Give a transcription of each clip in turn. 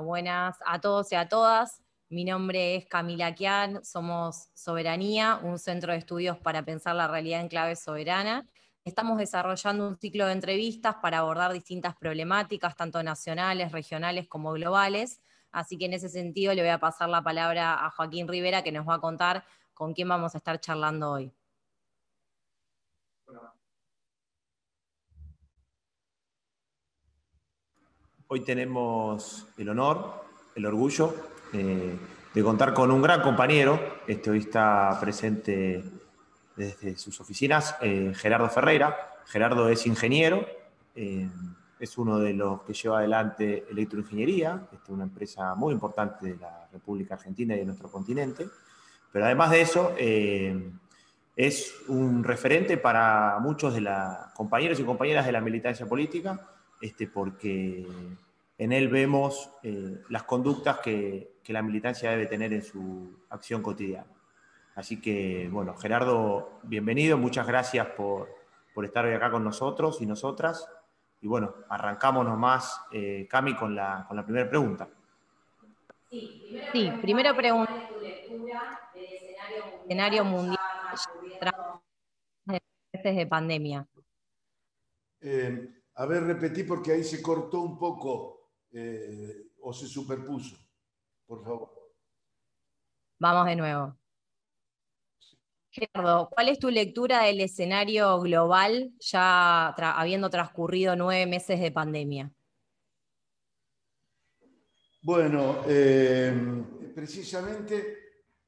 Buenas a todos y a todas. Mi nombre es Camila Kian, somos Soberanía, un centro de estudios para pensar la realidad en clave soberana. Estamos desarrollando un ciclo de entrevistas para abordar distintas problemáticas, tanto nacionales, regionales como globales. Así que en ese sentido le voy a pasar la palabra a Joaquín Rivera, que nos va a contar con quién vamos a estar charlando hoy. Hoy tenemos el honor, el orgullo eh, de contar con un gran compañero. Este hoy está presente desde sus oficinas, eh, Gerardo Ferreira. Gerardo es ingeniero, eh, es uno de los que lleva adelante electroingeniería, es una empresa muy importante de la República Argentina y de nuestro continente. Pero además de eso, es un referente para muchos de los compañeros y compañeras de la militancia política este, porque en él vemos eh, las conductas que, la militancia debe tener en su acción cotidiana. Así que, bueno, Gerardo, bienvenido, muchas gracias por, estar hoy acá con nosotros y nosotras. Y bueno, arrancamos nomás, eh, Cami, con la, con la primera pregunta. Sí, primero pregunta. tu lectura del escenario mundial de pandemia? Eh, a ver, repetí porque ahí se cortó un poco eh, o se superpuso. Por favor. Vamos de nuevo. Gerardo, ¿cuál es tu lectura del escenario global ya habiendo transcurrido nueve meses de pandemia? Bueno, eh, precisamente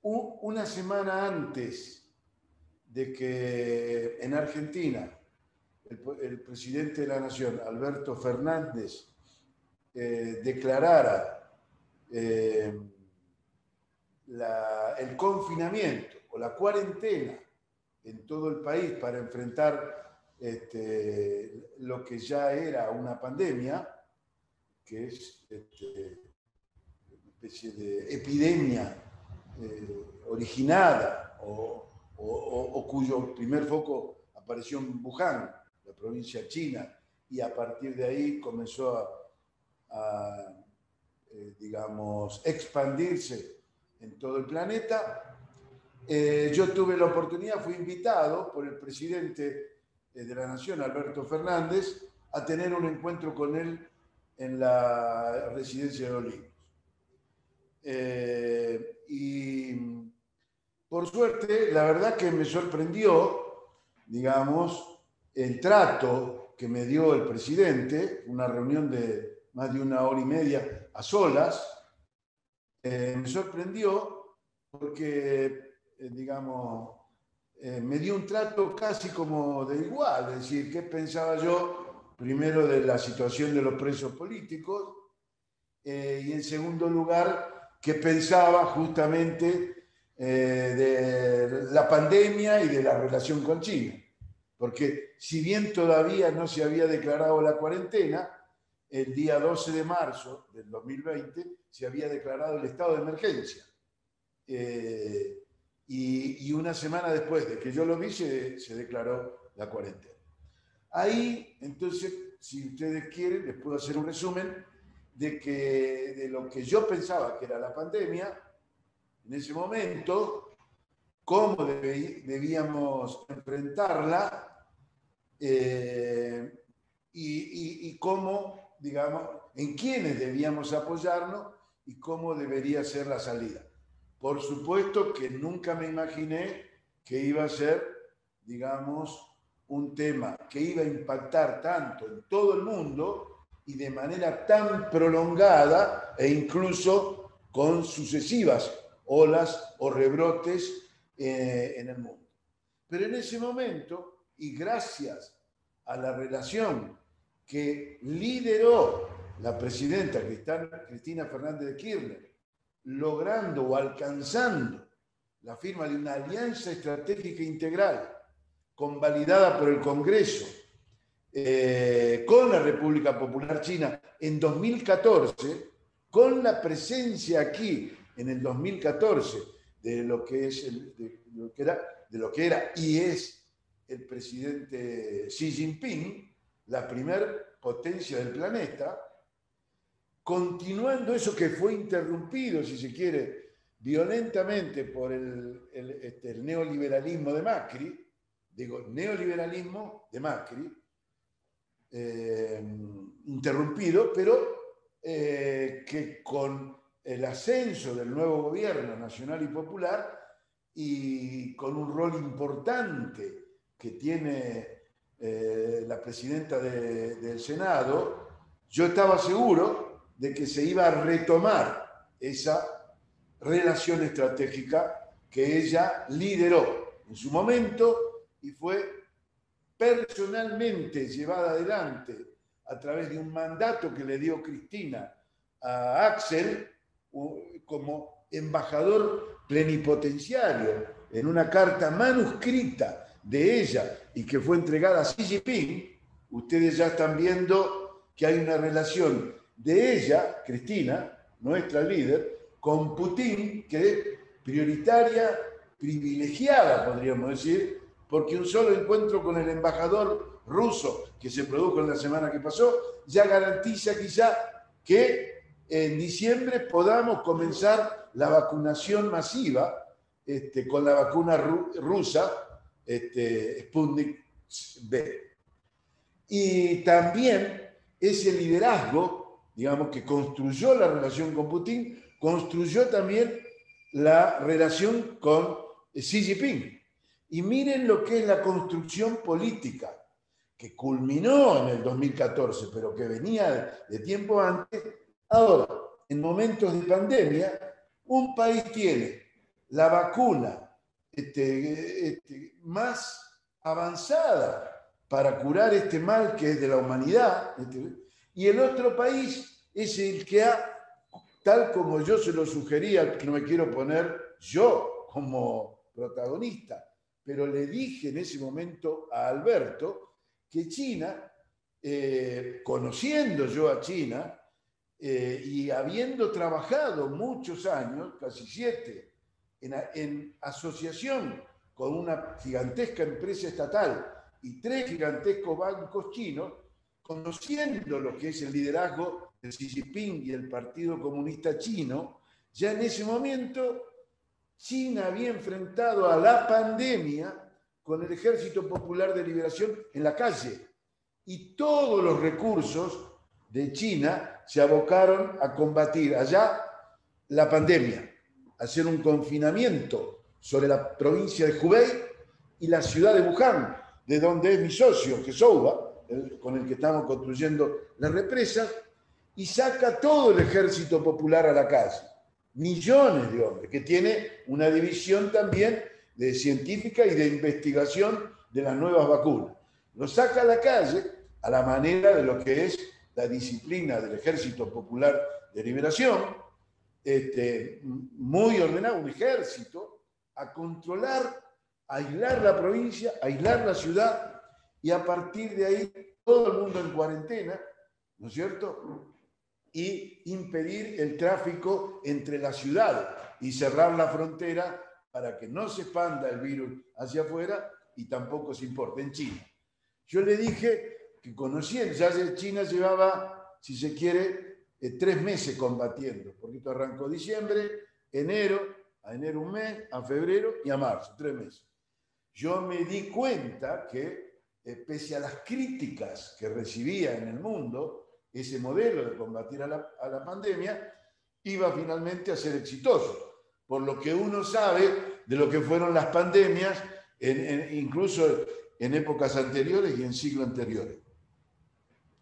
una semana antes de que en Argentina el, presidente de la Nación, Alberto Fernández, eh, declarara eh, el confinamiento o la cuarentena en todo el país para enfrentar este, lo que ya era una pandemia, que es este, una especie de epidemia eh, originada o, cuyo primer foco apareció en Wuhan, provincia china, y a partir de ahí comenzó a, eh, digamos, expandirse en todo el planeta. Eh, yo tuve la oportunidad, fui invitado por el presidente eh, de la Nación, Alberto Fernández, a tener un encuentro con él en la residencia de Olivos. y por suerte, la verdad que me sorprendió, digamos, el trato que me dio el presidente, una reunión de más de una hora y media a solas, eh, me sorprendió porque, eh, digamos, eh, me dio un trato casi como de igual, es decir, qué pensaba yo primero de la situación de los presos políticos y en segundo lugar, qué pensaba justamente de la pandemia y de la relación con China porque si bien todavía no se había declarado la cuarentena, el día 12 de marzo del 2020 se había declarado el estado de emergencia. Eh, y, una semana después de que yo lo vi, se, declaró la cuarentena. Ahí, entonces, si ustedes quieren, les puedo hacer un resumen de, que, de lo que yo pensaba que era la pandemia, en ese momento, cómo debíamos enfrentarla eh, y, cómo, digamos, en quiénes debíamos apoyarnos y cómo debería ser la salida. Por supuesto que nunca me imaginé que iba a ser, digamos, un tema que iba a impactar tanto en todo el mundo y de manera tan prolongada e incluso con sucesivas olas o rebrotes eh, en el mundo. Pero en ese momento y gracias a la relación que lideró la presidenta Cristina Fernández de Kirchner, logrando o alcanzando la firma de una alianza estratégica integral convalidada por el Congreso eh, con la República Popular China en 2014, con la presencia aquí en el 2014 de lo que, es de lo que, era, de lo que era y es el presidente Xi Jinping, la primer potencia del planeta, continuando eso que fue interrumpido, si se quiere, violentamente por el, este, neoliberalismo de Macri, digo, neoliberalismo de Macri, eh, interrumpido, pero eh, que con el ascenso del nuevo gobierno nacional y popular y con un rol importante que tiene eh, la presidenta del Senado, yo estaba seguro de que se iba a retomar esa relación estratégica que ella lideró en su momento y fue personalmente llevada adelante a través de un mandato que le dio Cristina a Axel como embajador plenipotenciario en una carta manuscrita de ella y que fue entregada a Xi Jinping, ustedes ya están viendo que hay una relación de ella, Cristina, nuestra líder, con Putin, que es prioritaria, privilegiada, podríamos decir, porque un solo encuentro con el embajador ruso que se produjo en la semana que pasó ya garantiza quizá que en diciembre podamos comenzar la vacunación masiva este, con la vacuna rusa este, Sputnik B. Y también ese liderazgo, digamos, que construyó la relación con Putin, construyó también la relación con Xi Jinping. Y miren lo que es la construcción política, que culminó en el 2014, pero que venía de tiempo antes. Ahora, en momentos de pandemia, un país tiene la vacuna este, este, más avanzada para curar este mal que es de la humanidad, este, y el otro país es el que ha, tal como yo se lo sugería, que no me quiero poner yo como protagonista, pero le dije en ese momento a Alberto que China, eh, conociendo yo a China eh, y habiendo trabajado muchos años, casi siete, en, asociación con una gigantesca empresa estatal y tres gigantescos bancos chinos, conociendo lo que es el liderazgo de Xi Jinping y el Partido Comunista Chino, ya en ese momento China había enfrentado a la pandemia con el Ejército Popular de Liberación en la calle. Y todos los recursos de China se abocaron a combatir allá la pandemia hacer un confinamiento sobre la provincia de Hubei y la ciudad de Wuhan, de donde es mi socio, que el, con el que estamos construyendo la represa, y saca todo el ejército popular a la calle. Millones de hombres, que tiene una división también de científica y de investigación de las nuevas vacunas. Lo saca a la calle a la manera de lo que es la disciplina del Ejército Popular de Liberación, este, muy ordenado, un ejército, a controlar, aislar la provincia, aislar la ciudad y a partir de ahí todo el mundo en cuarentena, ¿no es cierto? Y impedir el tráfico entre la ciudad y cerrar la frontera para que no se expanda el virus hacia afuera y tampoco se importe en China. Yo le dije que conocía, ya China llevaba, si se quiere, eh, tres meses combatiendo, porque esto arrancó diciembre, enero, a enero un mes, a febrero y a marzo, tres meses. Yo me di cuenta que, eh, pese a las críticas que recibía en el mundo, ese modelo de combatir a la, pandemia iba finalmente a ser exitoso, por lo que uno sabe de lo que fueron las pandemias, incluso en épocas anteriores y en siglos anteriores.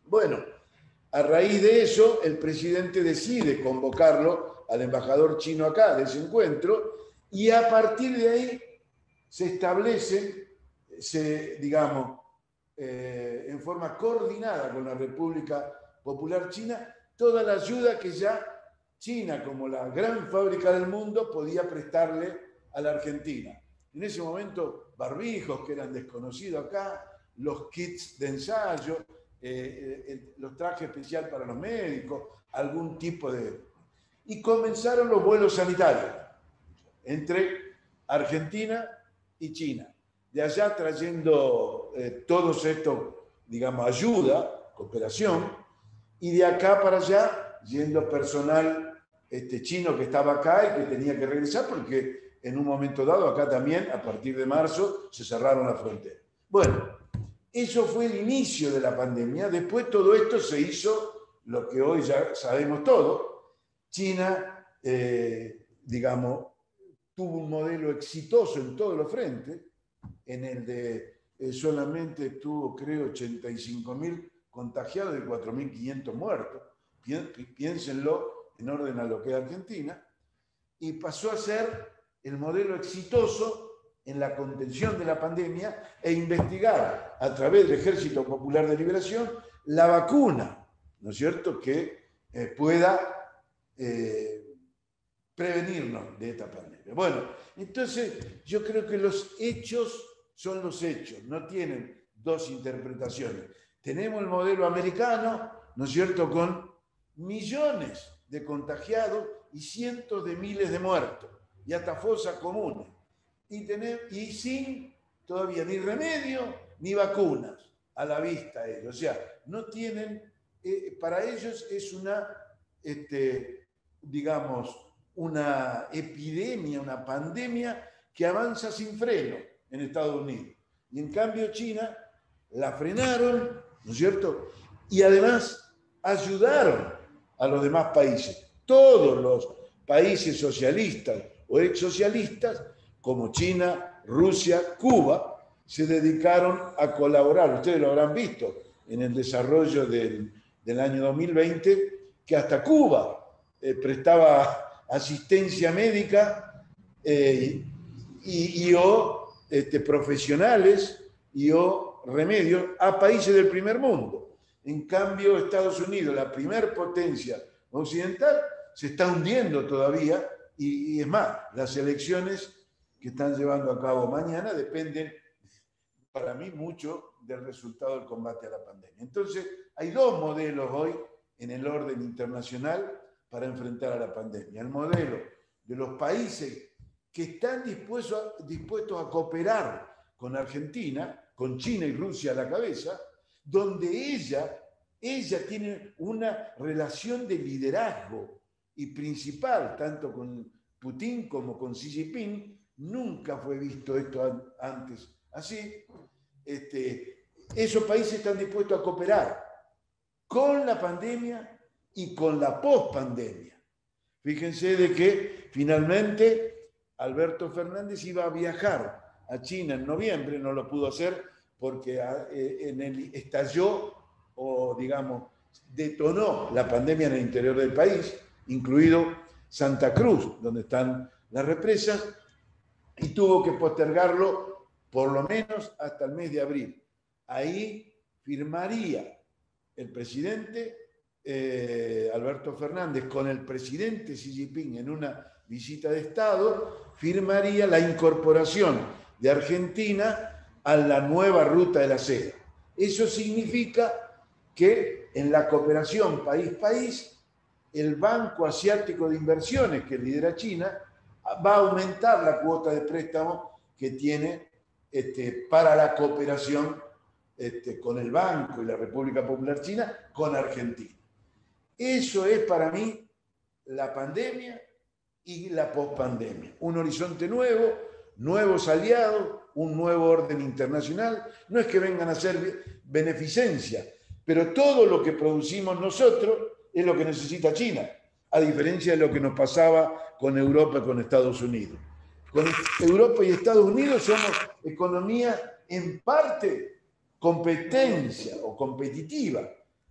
Bueno, a raíz de eso, el presidente decide convocarlo al embajador chino acá de ese encuentro y a partir de ahí se establece, se, digamos, eh, en forma coordinada con la República Popular China, toda la ayuda que ya China, como la gran fábrica del mundo, podía prestarle a la Argentina. En ese momento, barbijos que eran desconocidos acá, los kits de ensayo, eh, eh, los trajes especiales para los médicos, algún tipo de... Y comenzaron los vuelos sanitarios entre Argentina y China. de allá trayendo eh, todos estos, digamos, ayuda, cooperación, y de acá para allá yendo personal este, chino que estaba acá y que tenía que regresar porque en un momento dado acá también, a partir de marzo, se cerraron las fronteras. Bueno, eso fue el inicio de la pandemia. Después todo esto se hizo lo que hoy ya sabemos todo. China, eh, digamos, tuvo un modelo exitoso en todos los frentes. En el de eh, solamente tuvo, creo, 85 mil contagiados y 4.500 muertos. Piénsenlo en orden a lo que es Argentina. Y pasó a ser el modelo exitoso en la contención de la pandemia e investigar a través del Ejército Popular de Liberación la vacuna, ¿no es cierto?, que eh, pueda eh, prevenirnos de esta pandemia. Bueno, entonces yo creo que los hechos son los hechos, no tienen dos interpretaciones. Tenemos el modelo americano, ¿no es cierto?, con millones de contagiados y cientos de miles de muertos y hasta fosas comunes y, tener, y sin todavía ni remedio ni vacunas a la vista ellos. O sea, no tienen, eh, para ellos es una, este, digamos, una epidemia, una pandemia que avanza sin freno en Estados Unidos. Y en cambio China la frenaron, ¿no es cierto? Y además ayudaron a los demás países. Todos los países socialistas o ex socialistas como China, Rusia, Cuba, se dedicaron a colaborar, ustedes lo habrán visto, en el desarrollo del, año 2020, que hasta Cuba eh, prestaba asistencia médica eh, y, o este, profesionales y o remedios a países del primer mundo. En cambio, Estados Unidos, la primer potencia occidental, se está hundiendo todavía y es más, las elecciones que están llevando a cabo mañana dependen, para mí, mucho del resultado del combate a la pandemia. Entonces, hay dos modelos hoy en el orden internacional para enfrentar a la pandemia. El modelo de los países que están dispuestos a, dispuestos a cooperar con Argentina, con China y Rusia a la cabeza, donde ella, ella tiene una relación de liderazgo y principal, tanto con Putin como con Xi Jinping, Nunca fue visto esto antes así. Este, esos países están dispuestos a cooperar con la pandemia y con la pospandemia. Fíjense de que finalmente Alberto Fernández iba a viajar a China en noviembre, no lo pudo hacer porque ah, eh, en el, estalló o digamos detonó la pandemia en el interior del país, incluido Santa Cruz, donde están las represas, y tuvo que postergarlo por lo menos hasta el mes de abril. Ahí firmaría el presidente eh, Alberto Fernández con el presidente Xi Jinping en una visita de Estado, firmaría la incorporación de Argentina a la nueva ruta de la seda. Eso significa que en la cooperación país-país, el Banco Asiático de Inversiones que lidera China va a aumentar la cuota de préstamo que tiene este, para la cooperación este, con el Banco y la República Popular China con Argentina. Eso es para mí la pandemia y la pospandemia. Un horizonte nuevo, nuevos aliados, un nuevo orden internacional. No es que vengan a ser beneficencia, pero todo lo que producimos nosotros es lo que necesita China a diferencia de lo que nos pasaba con Europa con Estados Unidos. Con Europa y Estados Unidos somos economía en parte competencia o competitiva,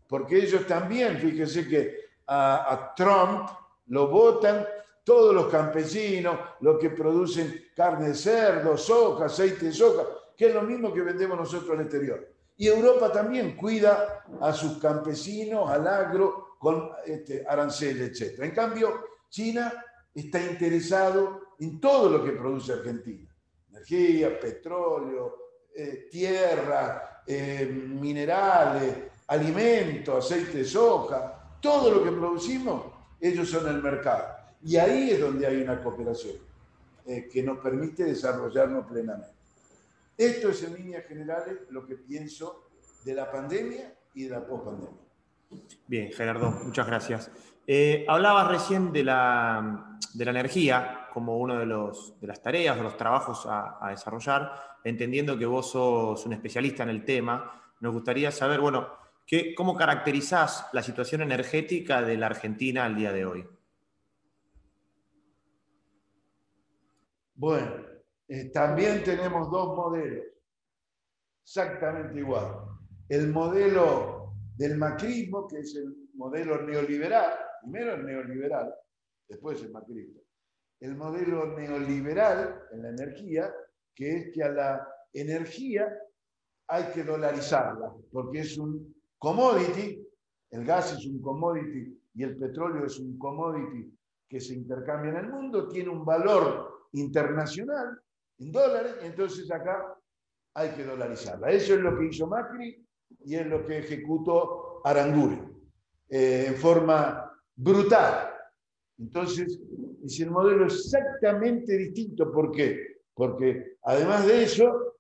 porque ellos también, fíjense que a, Trump lo votan todos los campesinos, los que producen carne de cerdo, soja, aceite de soja, que es lo mismo que vendemos nosotros al exterior. Y Europa también cuida a sus campesinos, al agro, con este, aranceles, etc. En cambio, China está interesado en todo lo que produce Argentina. Energía, petróleo, eh, tierra, eh, minerales, alimentos, aceite de soja, todo lo que producimos, ellos son el mercado. Y ahí es donde hay una cooperación eh, que nos permite desarrollarnos plenamente. Esto es en líneas generales lo que pienso de la pandemia y de la pospandemia. Bien, Gerardo, muchas gracias. Eh, hablabas recién de la, de la, energía como uno de, de las tareas, de los trabajos a, a, desarrollar, entendiendo que vos sos un especialista en el tema. Nos gustaría saber, bueno, ¿qué, ¿cómo caracterizás la situación energética de la Argentina al día de hoy? Bueno, eh, también tenemos dos modelos, exactamente igual. El modelo del macrismo, que es el modelo neoliberal, primero el neoliberal, después el macrismo. El modelo neoliberal en la energía, que es que a la energía hay que dolarizarla, porque es un commodity, el gas es un commodity y el petróleo es un commodity que se intercambia en el mundo, tiene un valor internacional en dólares, entonces acá hay que dolarizarla. Eso es lo que hizo Macri y es lo que ejecutó Aranguren eh, en forma brutal. Entonces, es el modelo exactamente distinto. ¿Por qué? Porque además de eso,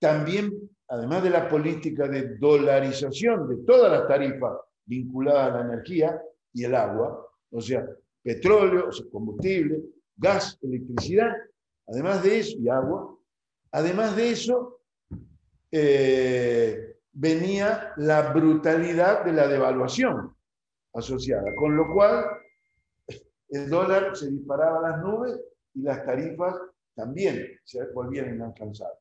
también, además de la política de dolarización de todas las tarifas vinculadas a la energía y el agua, o sea, petróleo, combustible, gas, electricidad, además de eso, y agua, además de eso, eh, venía la brutalidad de la devaluación asociada, con lo cual el dólar se disparaba a las nubes y las tarifas también se volvían inalcanzables.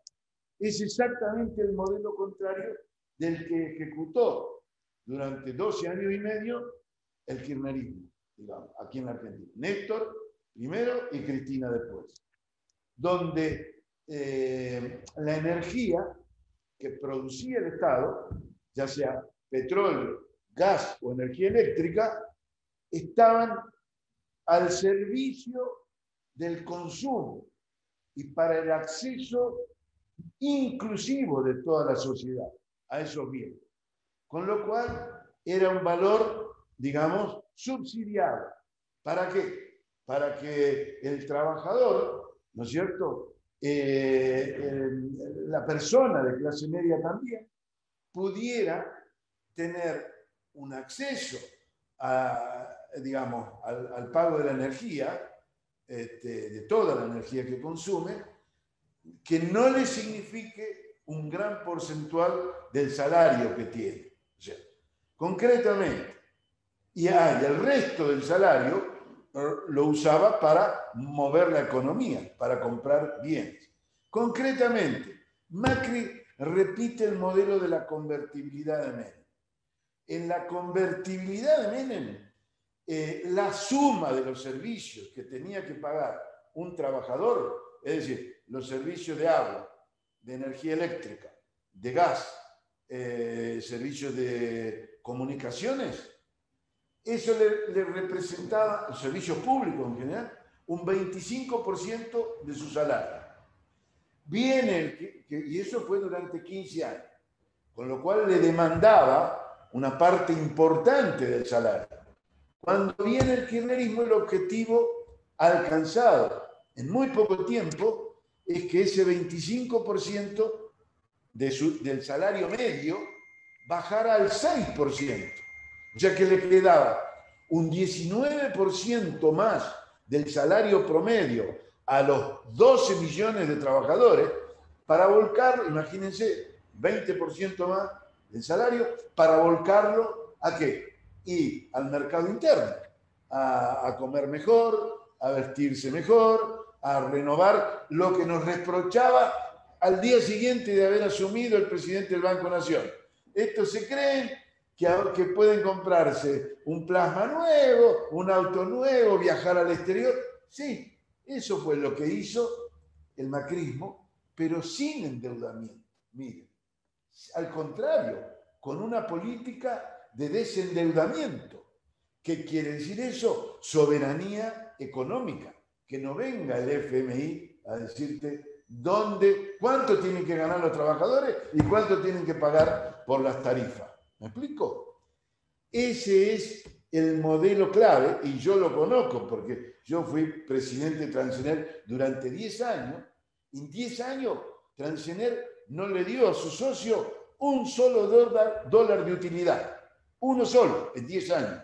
Es exactamente el modelo contrario del que ejecutó durante 12 años y medio el kirchnerismo, digamos, aquí en la Argentina. Néstor primero y Cristina después, donde eh, la energía que producía el Estado, ya sea petróleo, gas o energía eléctrica, estaban al servicio del consumo y para el acceso inclusivo de toda la sociedad a esos bienes. Con lo cual era un valor, digamos, subsidiado. ¿Para qué? para que el trabajador, ¿no es cierto? Eh, la persona de clase media también pudiera tener un acceso a, digamos, al, pago de la energía, este, de toda la energía que consume, que no le signifique un gran porcentual del salario que tiene. Concretamente, y hay el resto del salario lo usaba para mover la economía, para comprar bienes. Concretamente, Macri repite el modelo de la convertibilidad de Menem. En la convertibilidad de Menem, eh, la suma de los servicios que tenía que pagar un trabajador, es decir, los servicios de agua, de energía eléctrica, de gas, eh, servicios de comunicaciones, eso le, representaba, el servicio público en general, un 25% de su salario. Viene, y eso fue durante 15 años, con lo cual le demandaba una parte importante del salario. Cuando viene el kirchnerismo, el objetivo alcanzado en muy poco tiempo es que ese 25% de su, del salario medio bajara al 6% ya que le quedaba un 19% más del salario promedio a los 12 millones de trabajadores para volcar, imagínense, 20% más del salario, para volcarlo a qué? Y al mercado interno, a, comer mejor, a vestirse mejor, a renovar lo que nos reprochaba al día siguiente de haber asumido el presidente del Banco Nación. Estos se creen que, pueden comprarse un plasma nuevo, un auto nuevo, viajar al exterior. Sí, eso fue lo que hizo el macrismo, pero sin endeudamiento. Miren, al contrario, con una política de desendeudamiento. ¿Qué quiere decir eso? Soberanía económica. Que no venga el FMI a decirte dónde, cuánto tienen que ganar los trabajadores y cuánto tienen que pagar por las tarifas. ¿Me explico? Ese es el modelo clave y yo lo conozco porque yo fui presidente de durante 10 años. En 10 años, Transener no le dio a su socio un solo dólar, de utilidad. Uno solo, en 10 años.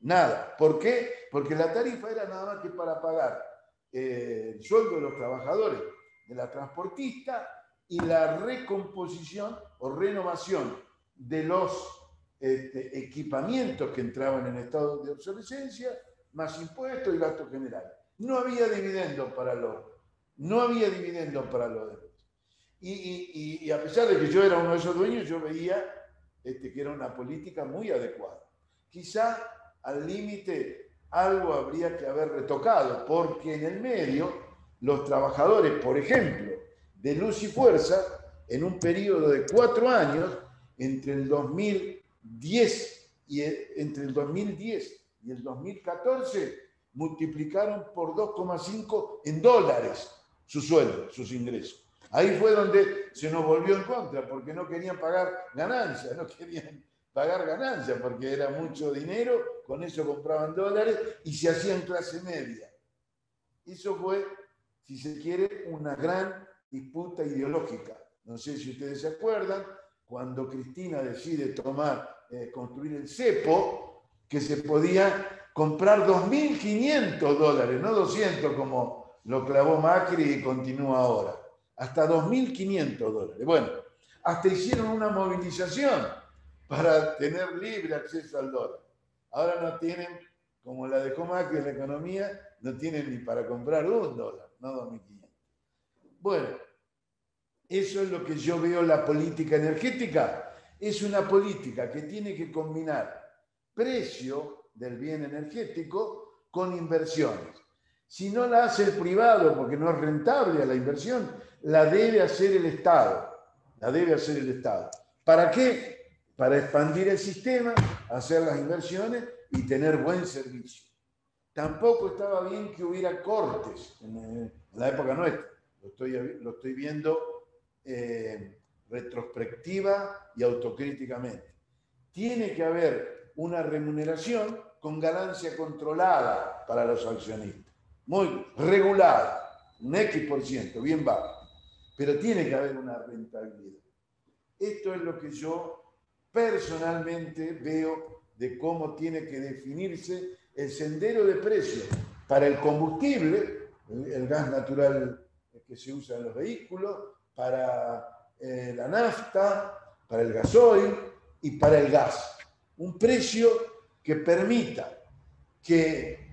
Nada. ¿Por qué? Porque la tarifa era nada más que para pagar eh, el sueldo de los trabajadores, de la transportista y la recomposición o renovación de los este, equipamientos que entraban en estado de obsolescencia, más impuestos y gastos generales. No había dividendo para los, no había dividendo para los Y, a pesar de que yo era uno de esos dueños, yo veía este, que era una política muy adecuada. Quizá al límite algo habría que haber retocado, porque en el medio los trabajadores, por ejemplo, de Luz y Fuerza, en un periodo de cuatro años, entre el 2010 y el, entre el 2010 y el 2014, multiplicaron por 2,5 en dólares su sueldo, sus ingresos. Ahí fue donde se nos volvió en contra, porque no querían pagar ganancias, no querían pagar ganancias, porque era mucho dinero, con eso compraban dólares y se hacían clase media. Eso fue, si se quiere, una gran disputa ideológica. No sé si ustedes se acuerdan, cuando Cristina decide tomar, eh, construir el cepo, que se podía comprar 2.500 dólares, no 200 como lo clavó Macri y continúa ahora, hasta 2.500 dólares. Bueno, hasta hicieron una movilización para tener libre acceso al dólar. Ahora no tienen, como la dejó Macri la economía, no tienen ni para comprar un dólar, no 2.500. Bueno, eso es lo que yo veo la política energética. Es una política que tiene que combinar precio del bien energético con inversiones. Si no la hace el privado porque no es rentable a la inversión, la debe hacer el Estado. La debe hacer el Estado. ¿Para qué? Para expandir el sistema, hacer las inversiones y tener buen servicio. Tampoco estaba bien que hubiera cortes en la época nuestra. Lo estoy, estoy viendo eh, retrospectiva y autocríticamente. Tiene que haber una remuneración con ganancia controlada para los accionistas, muy regulada, un X por ciento, bien bajo, pero tiene que haber una rentabilidad. Esto es lo que yo personalmente veo de cómo tiene que definirse el sendero de precios para el combustible, el gas natural que se usa en los vehículos, para eh, la nafta, para el gasoil y para el gas. Un precio que permita que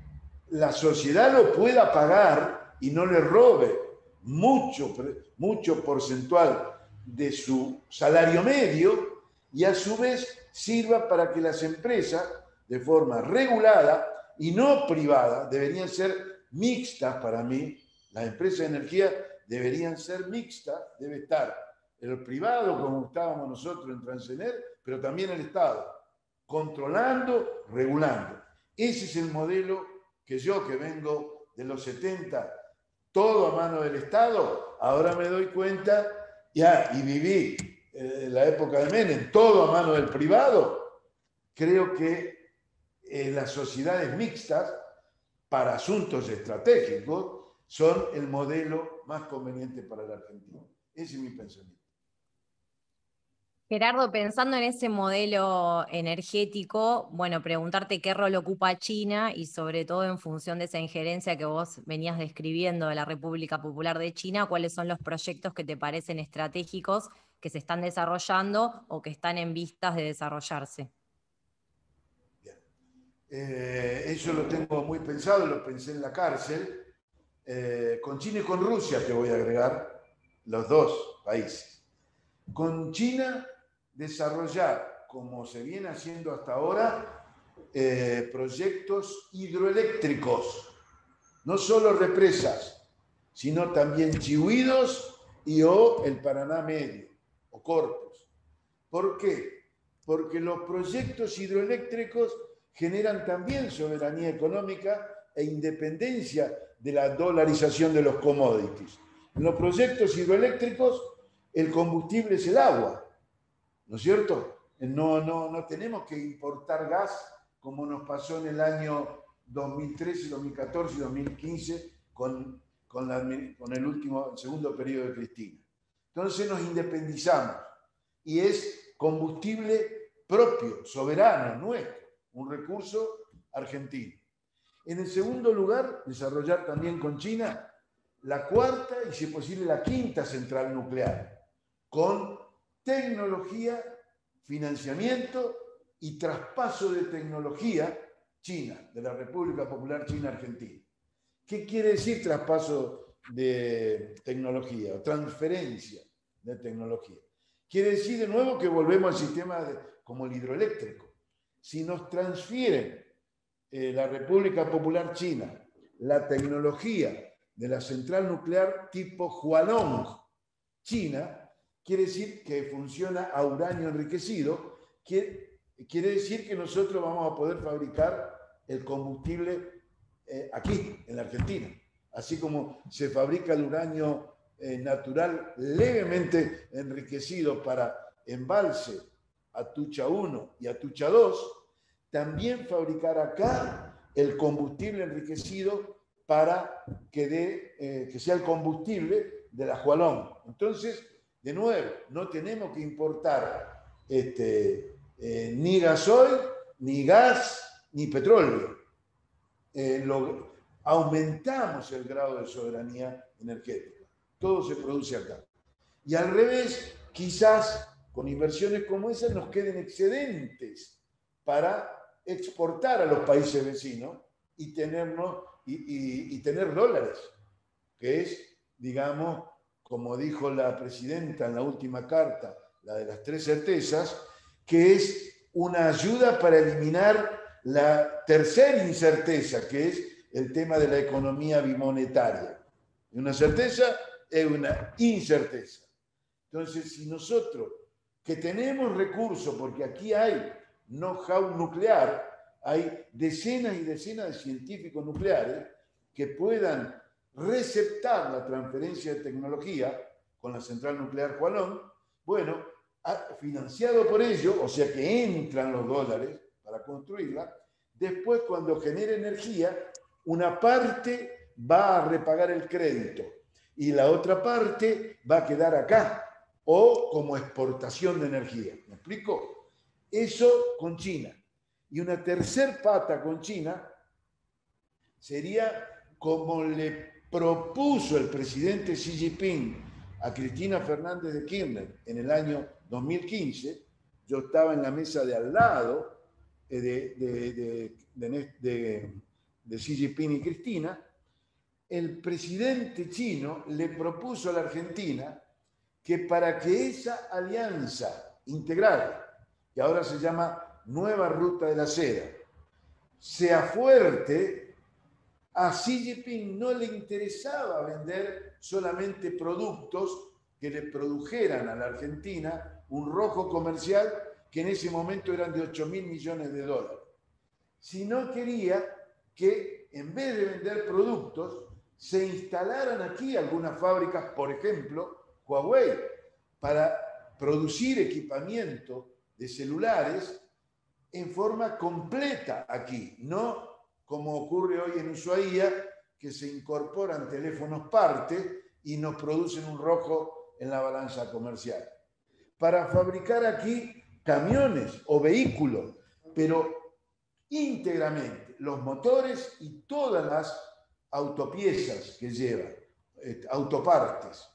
la sociedad lo pueda pagar y no le robe mucho, mucho porcentual de su salario medio y a su vez sirva para que las empresas, de forma regulada y no privada, deberían ser mixtas para mí, las empresas de energía deberían ser mixtas, debe estar el privado, como estábamos nosotros en Transener, pero también el Estado, controlando, regulando. Ese es el modelo que yo, que vengo de los 70, todo a mano del Estado, ahora me doy cuenta, ya, y viví eh, la época de Menem, todo a mano del privado, creo que eh, las sociedades mixtas, para asuntos estratégicos, son el modelo más conveniente para la Argentina. Ese es mi pensamiento. Gerardo, pensando en ese modelo energético, bueno, preguntarte qué rol ocupa China y sobre todo en función de esa injerencia que vos venías describiendo de la República Popular de China, cuáles son los proyectos que te parecen estratégicos que se están desarrollando o que están en vistas de desarrollarse. Bien. Eh, eso lo tengo muy pensado, lo pensé en la cárcel eh, con China y con Rusia, te voy a agregar, los dos países. Con China, desarrollar, como se viene haciendo hasta ahora, eh, proyectos hidroeléctricos, no solo represas, sino también chihuidos y o el Paraná Medio, o cortos. ¿Por qué? Porque los proyectos hidroeléctricos generan también soberanía económica e independencia de la dolarización de los commodities. En los proyectos hidroeléctricos, el combustible es el agua, ¿no es cierto? No, no, no tenemos que importar gas como nos pasó en el año 2013, 2014 y 2015 con, con, el último, segundo periodo de Cristina. Entonces nos independizamos y es combustible propio, soberano, nuestro, un recurso argentino. En el segundo lugar, desarrollar también con China la cuarta y si posible la quinta central nuclear, con tecnología, financiamiento y traspaso de tecnología China, de la República Popular China Argentina. ¿Qué quiere decir traspaso de tecnología o transferencia de tecnología? Quiere decir de nuevo que volvemos al sistema como el hidroeléctrico. Si nos transfieren eh, la República Popular China la tecnología de la central nuclear tipo Hualong, China, quiere decir que funciona a uranio enriquecido, quiere, quiere decir que nosotros vamos a poder fabricar el combustible eh, aquí, en la Argentina. Así como se fabrica el uranio eh, natural levemente enriquecido para embalse a Tucha 1 y a Tucha 2, también fabricar acá el combustible enriquecido para que, dé, eh, que sea el combustible de la Jualón. Entonces, de nuevo, no tenemos que importar este, eh, ni gasoil, ni gas, ni petróleo. Eh, aumentamos el grado de soberanía energética. Todo se produce acá. Y al revés, quizás con inversiones como esas nos queden excedentes para exportar a los países vecinos y, tenernos, y, tener dólares, que es, digamos, como dijo la presidenta en la última carta, la de las tres certezas, que es una ayuda para eliminar la tercera incerteza, que es el tema de la economía bimonetaria. Una certeza es una incerteza. Entonces, si nosotros que tenemos recursos, porque aquí hay know-how nuclear, hay decenas y decenas de científicos nucleares que puedan receptar la transferencia de tecnología con la central nuclear Juanón, bueno, financiado por ello, o sea que entran los dólares para construirla, después cuando genere energía, una parte va a repagar el crédito y la otra parte va a quedar acá o como exportación de energía. ¿Me explico? Eso con China. Y una tercer pata con China sería como le propuso el presidente Xi Jinping a Cristina Fernández de Kirchner en el año 2015. Yo estaba en la mesa de al lado eh, de, de, de Xi Jinping y Cristina. El presidente chino le propuso a la Argentina que para que esa alianza integral que ahora se llama Nueva Ruta de la Seda, sea fuerte, a Xi Jinping no le interesaba vender solamente productos que le produjeran a la Argentina un rojo comercial que en ese momento eran de 8 mil millones de dólares, sino quería que en vez de vender productos, se instalaran aquí algunas fábricas, por ejemplo, Huawei, para producir equipamiento de celulares en forma completa aquí, no como ocurre hoy en Ushuaia, que se incorporan teléfonos parte y nos producen un rojo en la balanza comercial. Para fabricar aquí camiones o vehículos, pero íntegramente los motores y todas las autopiezas que llevan, eh, autopartes.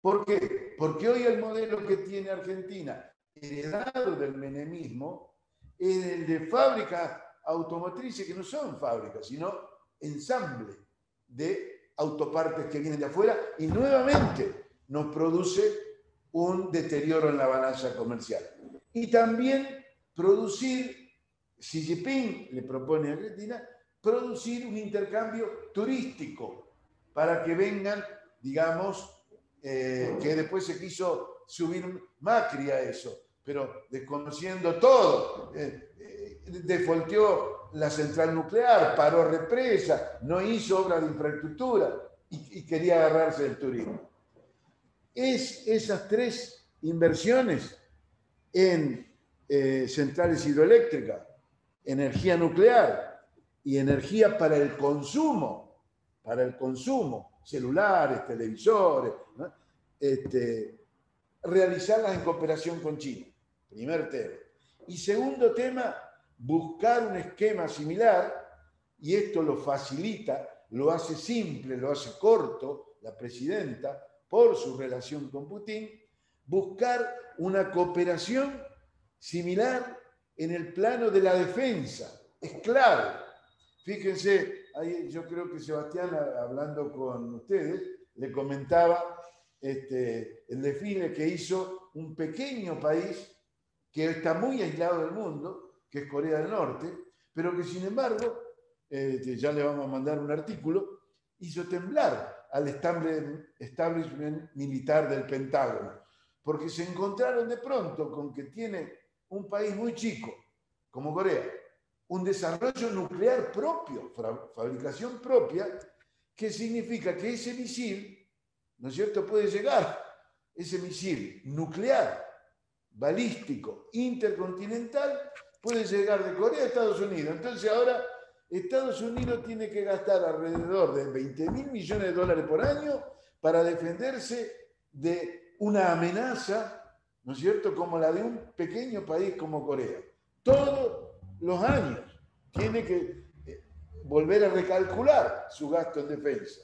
¿Por qué? Porque hoy el modelo que tiene Argentina heredado del menemismo es el de fábricas automotrices que no son fábricas, sino ensamble de autopartes que vienen de afuera y nuevamente nos produce un deterioro en la balanza comercial. Y también producir, Xi Jinping le propone a Argentina, producir un intercambio turístico para que vengan, digamos, eh, que después se quiso subir Macri a eso, pero desconociendo todo. Eh, defolteó la central nuclear, paró represa, no hizo obra de infraestructura y, quería agarrarse del turismo. Es esas tres inversiones en eh, centrales hidroeléctricas, energía nuclear y energía para el consumo, para el consumo, celulares, televisores, este, realizarlas en cooperación con China. Primer tema. Y segundo tema, buscar un esquema similar, y esto lo facilita, lo hace simple, lo hace corto la presidenta por su relación con Putin, buscar una cooperación similar en el plano de la defensa. Es clave. Fíjense, ahí yo creo que Sebastián, hablando con ustedes, le comentaba este, el desfile que hizo un pequeño país que está muy aislado del mundo, que es Corea del Norte, pero que sin embargo, este, ya le vamos a mandar un artículo, hizo temblar al establishment militar del Pentágono, porque se encontraron de pronto con que tiene un país muy chico, como Corea, un desarrollo nuclear propio, fabricación propia, que significa que ese misil, ¿no es cierto?, puede llegar, ese misil nuclear, balístico, intercontinental, puede llegar de Corea a Estados Unidos. Entonces ahora Estados Unidos tiene que gastar alrededor de 20 mil millones de dólares por año para defenderse de una amenaza, ¿no es cierto?, como la de un pequeño país como Corea. Todos los años tiene que eh, volver a recalcular su gasto en defensa.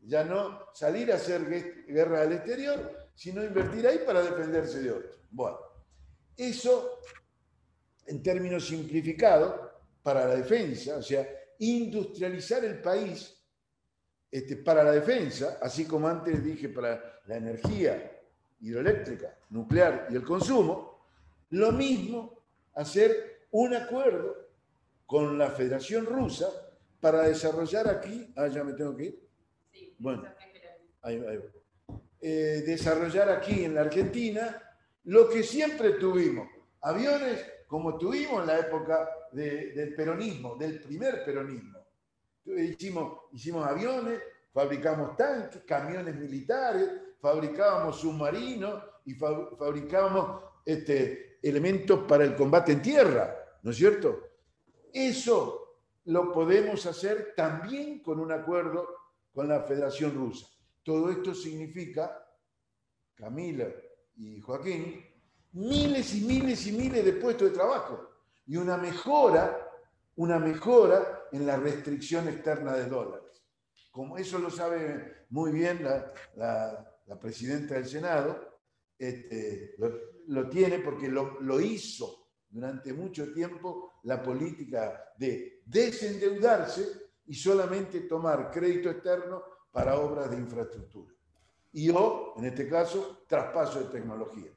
Ya no salir a hacer guerra al exterior, sino invertir ahí para defenderse de otros. Bueno, eso en términos simplificados para la defensa, o sea, industrializar el país este, para la defensa, así como antes dije para la energía hidroeléctrica, nuclear y el consumo, lo mismo hacer un acuerdo con la Federación Rusa para desarrollar aquí, ah, ya me tengo que ir. Sí, bueno, ahí, ahí eh, desarrollar aquí en la Argentina lo que siempre tuvimos, aviones como tuvimos en la época del peronismo, del primer peronismo. Hicimos, aviones, fabricamos tanques, camiones militares, fabricábamos submarinos y fabricábamos este, elementos para el combate en tierra, ¿no es cierto? Eso lo podemos hacer también con un acuerdo con la Federación Rusa. Todo esto significa, Camila y Joaquín, miles y miles y miles de puestos de trabajo y una mejora, una mejora en la restricción externa de dólares. Como eso lo sabe muy bien la, presidenta del Senado, este, lo, tiene porque lo, lo hizo durante mucho tiempo la política de desendeudarse y solamente tomar crédito externo para obras de infraestructura. Y o, en este caso, traspaso de tecnología.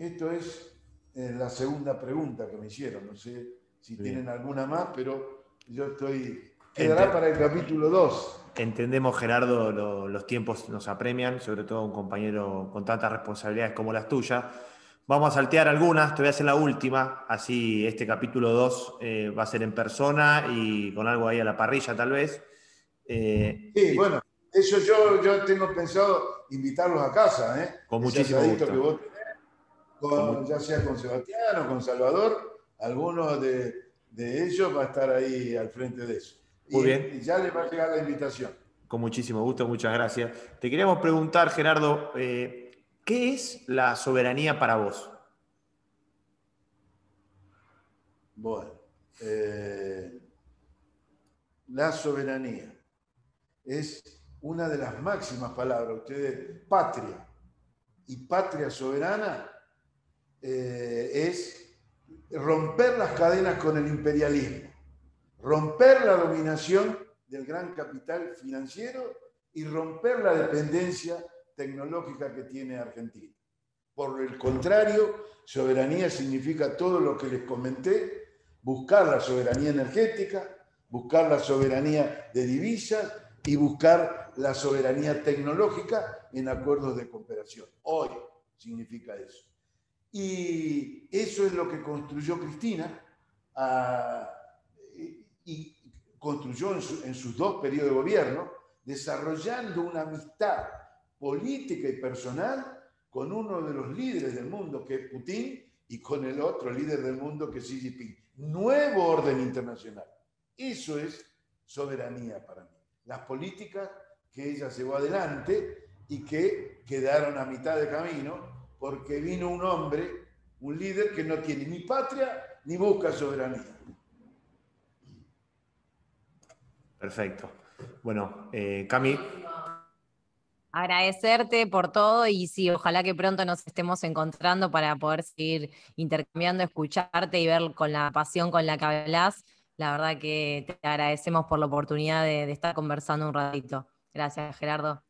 Esto es eh, la segunda pregunta que me hicieron. No sé si tienen alguna más, pero yo estoy... Quedará para el capítulo 2. Entendemos, Gerardo, los tiempos nos apremian, sobre todo un compañero con tantas responsabilidades como las tuyas. Vamos a saltear algunas, te voy a hacer la última, así este capítulo 2 eh, va a ser en persona y con algo ahí a la parrilla tal vez. Eh, sí, bueno, eso yo, yo tengo pensado invitarlos a casa. ¿eh? Con muchísimo gusto ya sea con Sebastián o con Salvador, alguno de, ellos va a estar ahí al frente de eso. Muy bien. Y ya le va a llegar la invitación. Con muchísimo gusto, muchas gracias. Te queríamos preguntar, Gerardo, eh, ¿qué es la soberanía para vos? Bueno, eh, la soberanía es una de las máximas palabras, ustedes, patria y patria soberana eh, es romper las cadenas con el imperialismo, romper la dominación del gran capital financiero y romper la dependencia tecnológica que tiene Argentina. Por el contrario, soberanía significa todo lo que les comenté, buscar la soberanía energética, buscar la soberanía de divisas y buscar la soberanía tecnológica en acuerdos de cooperación. Hoy significa eso. Y eso es lo que construyó Cristina ah, y construyó en, sus dos periodos de gobierno, desarrollando una amistad política y personal con uno de los líderes del mundo, que es Putin, y con el otro líder del mundo, que es Xi Jinping. Nuevo orden internacional. Eso es soberanía para mí. Las políticas que ella llevó adelante y que quedaron a mitad de camino porque vino un hombre, un líder que no tiene ni patria ni busca soberanía. Perfecto. Bueno, eh, Cami. Agradecerte por todo y sí, ojalá que pronto nos estemos encontrando para poder seguir intercambiando, escucharte y ver con la pasión con la que hablas. La verdad que te agradecemos por la oportunidad de, de estar conversando un ratito. Gracias, Gerardo.